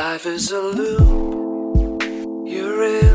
life is a loop, you're in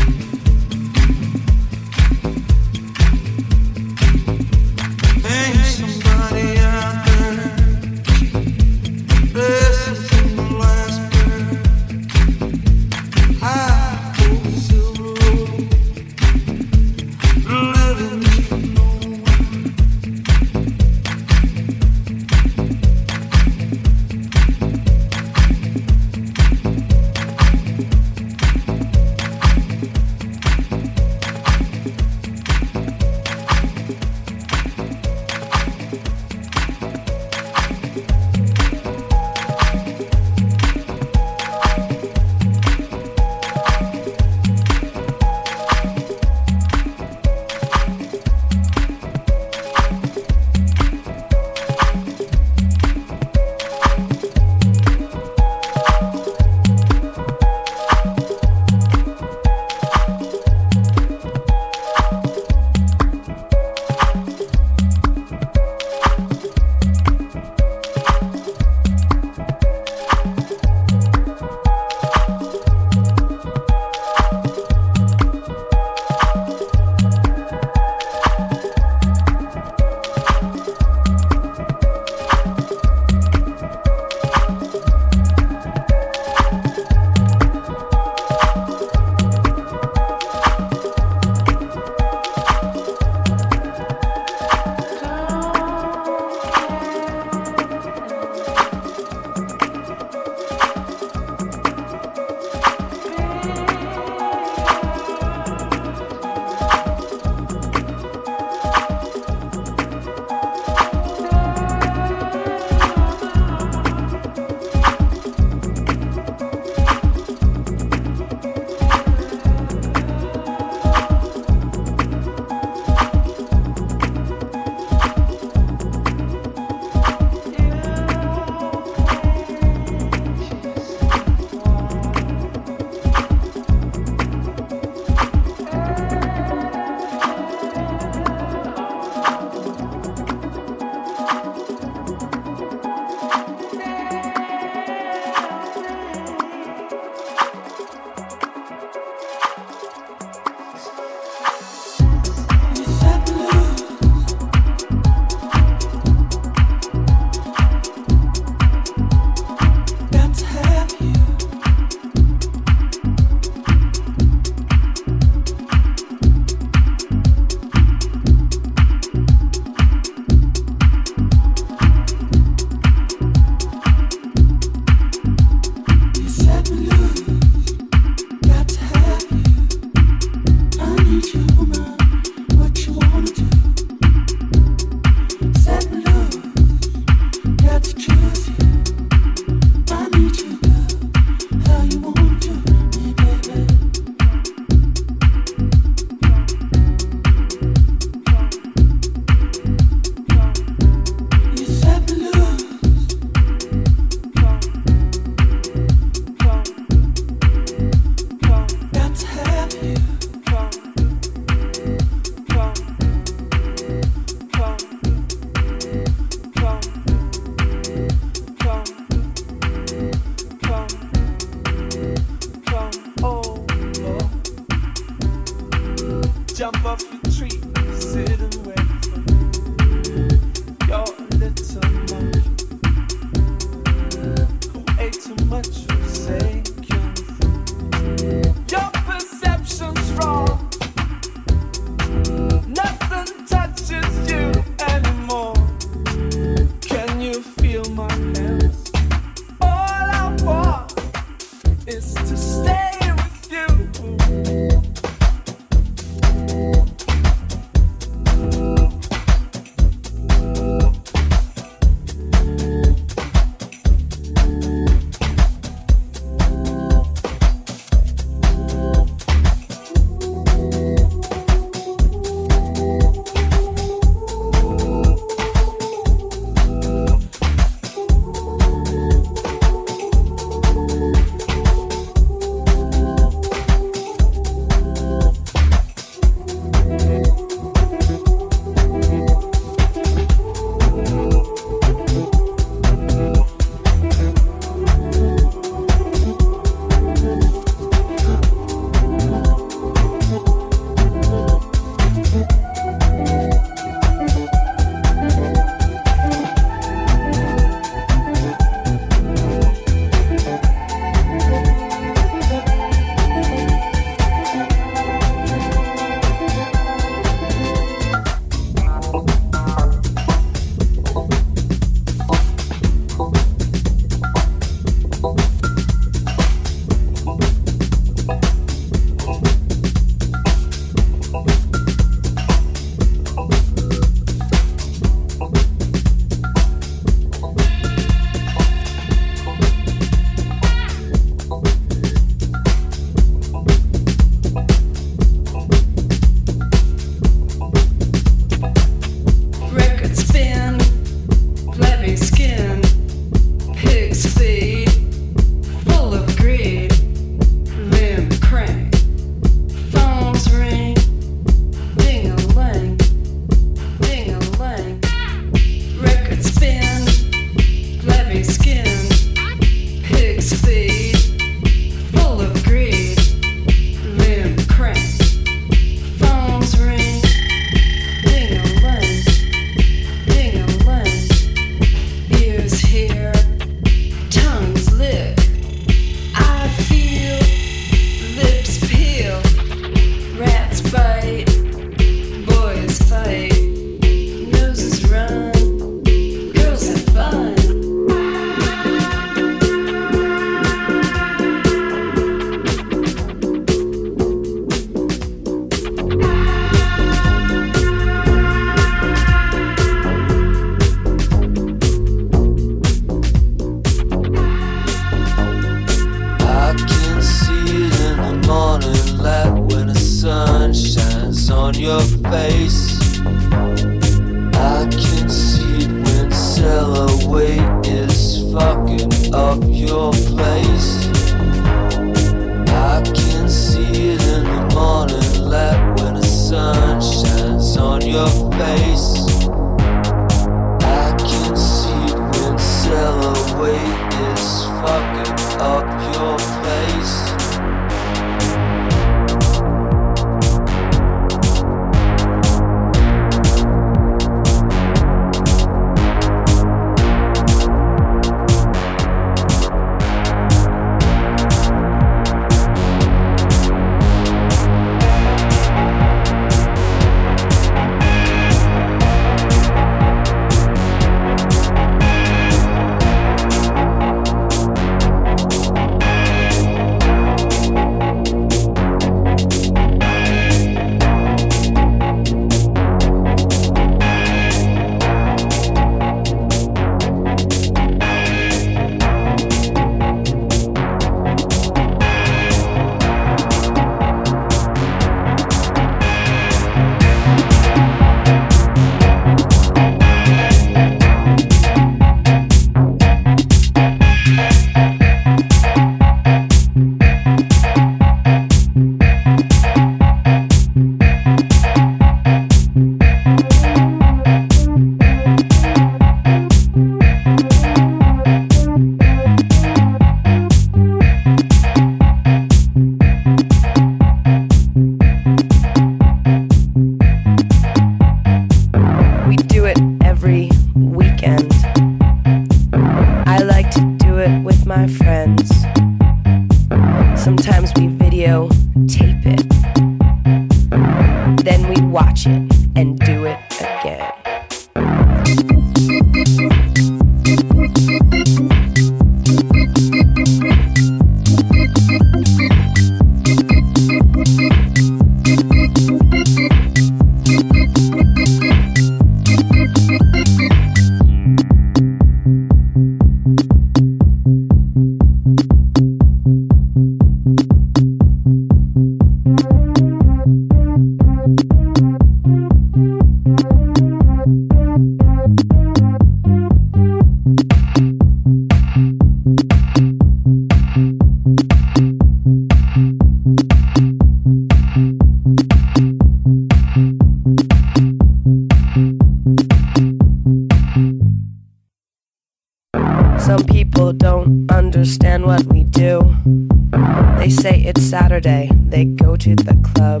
Saturday, they go to the club.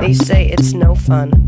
They say it's no fun,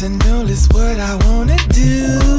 To know is what I wanna do.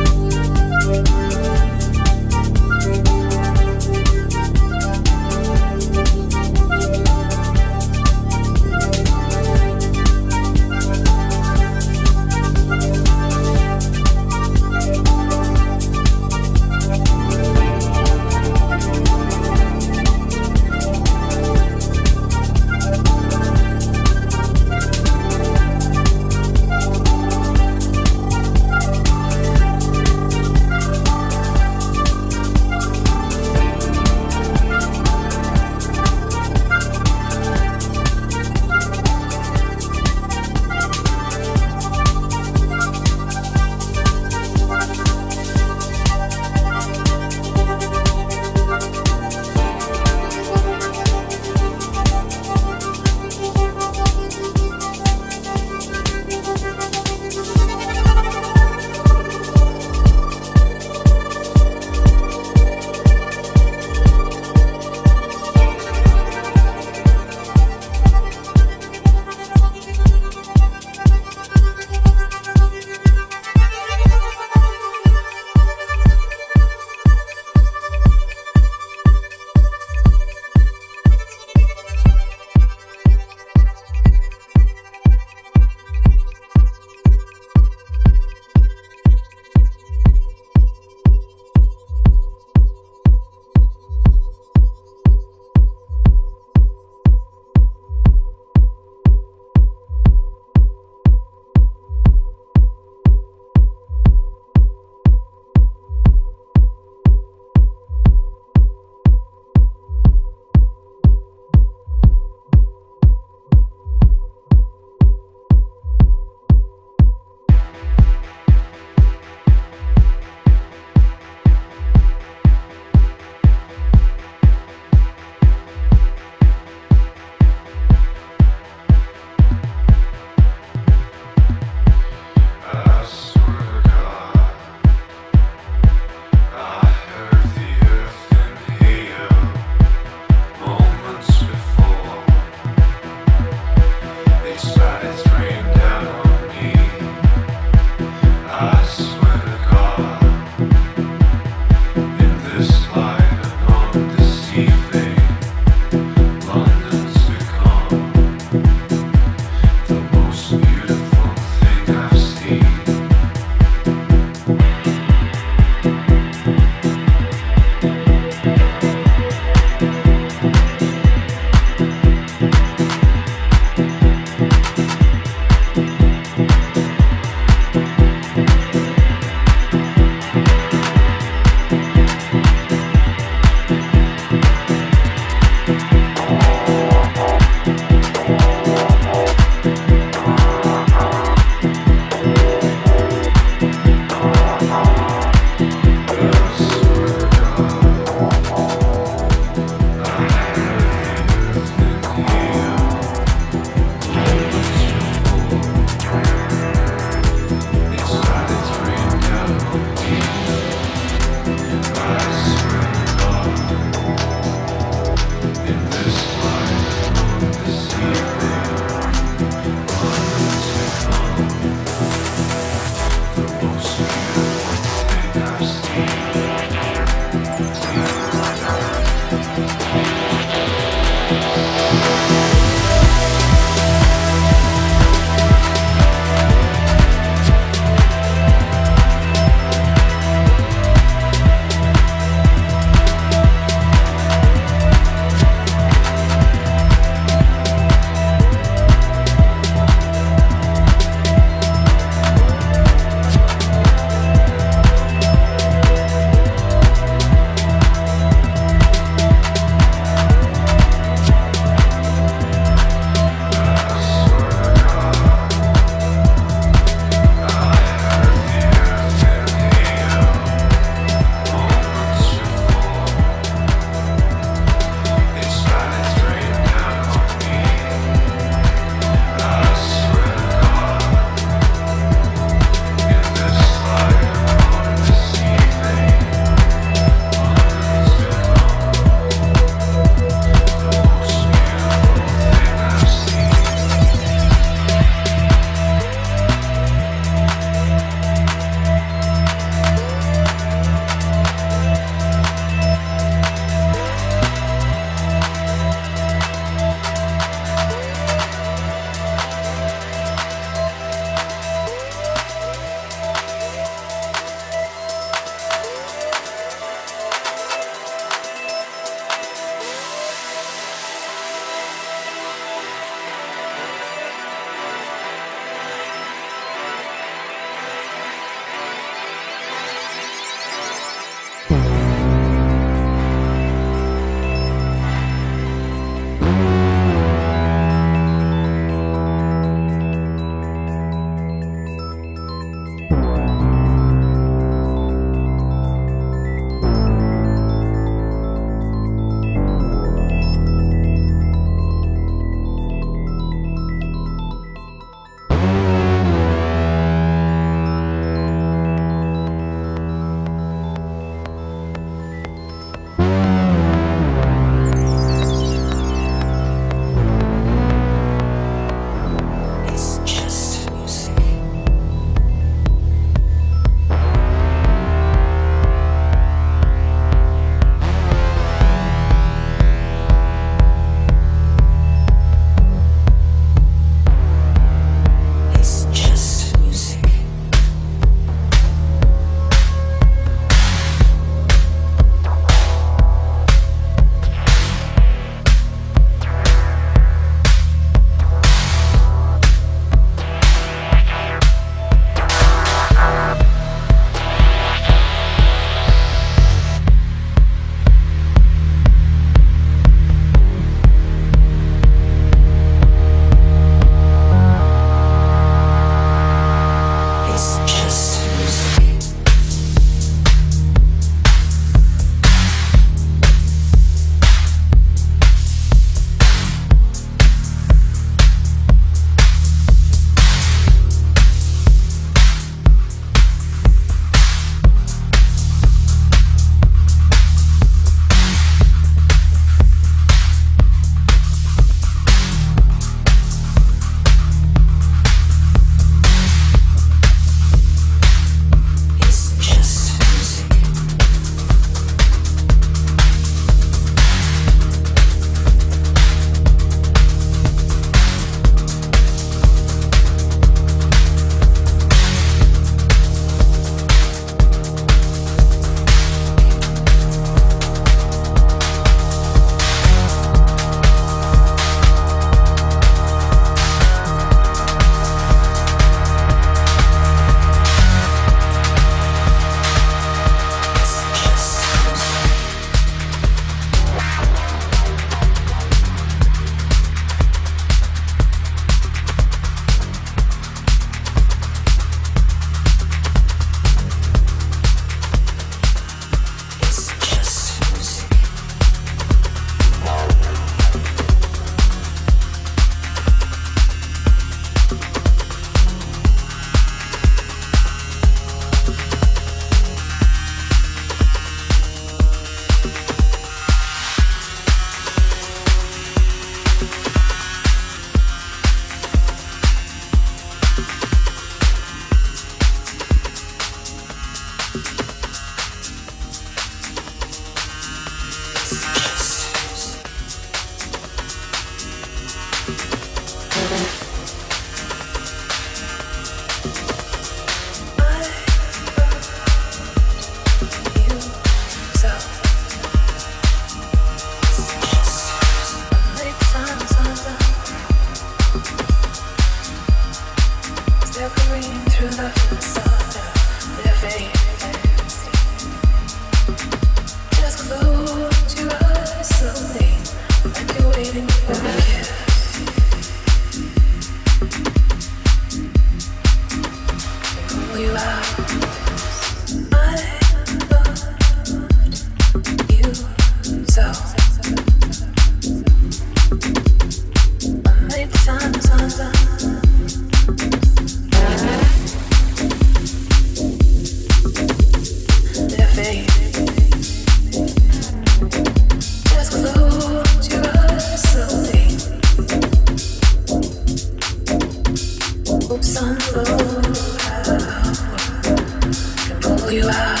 you are.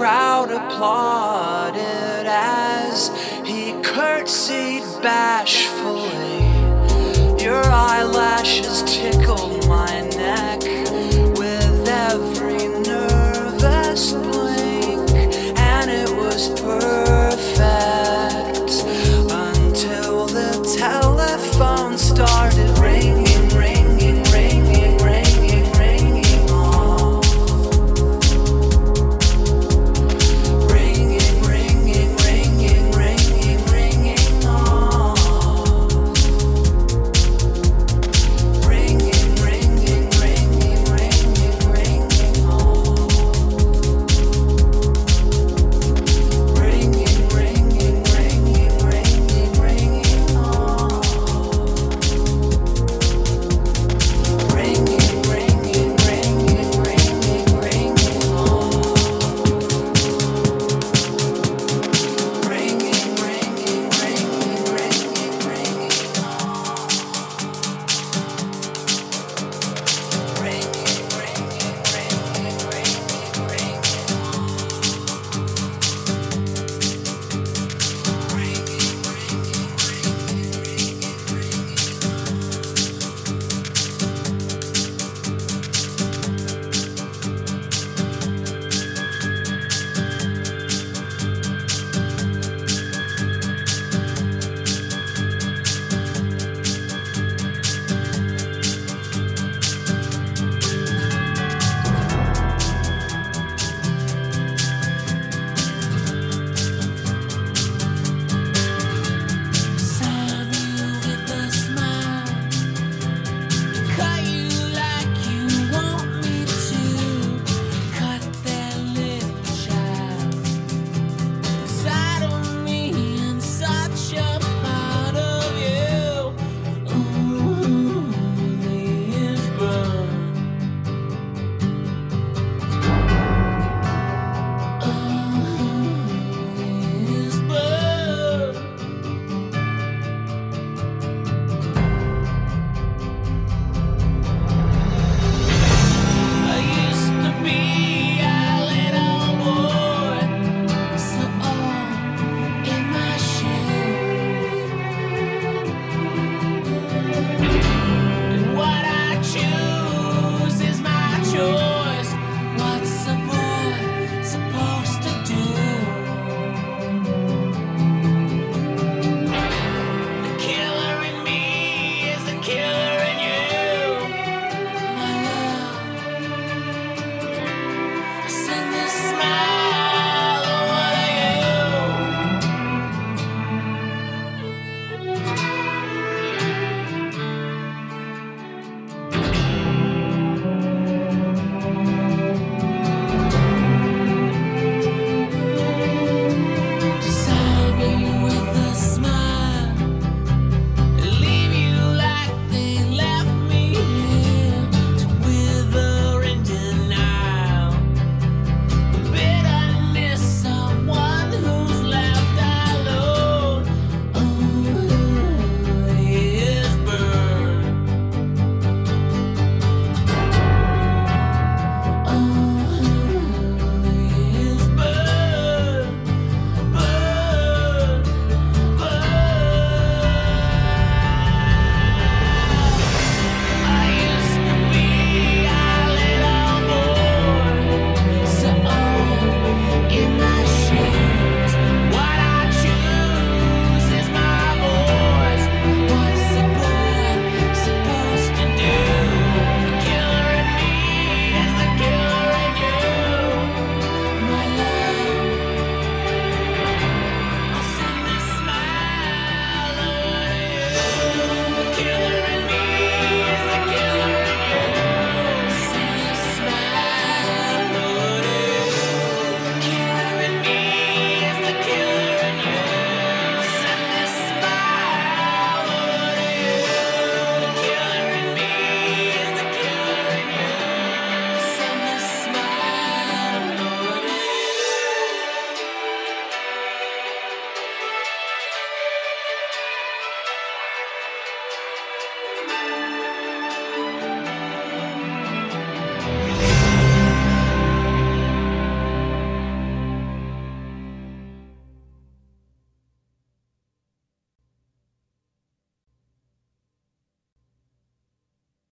Crowd applauded as he curtsied bashfully. Your eyelashes tickled my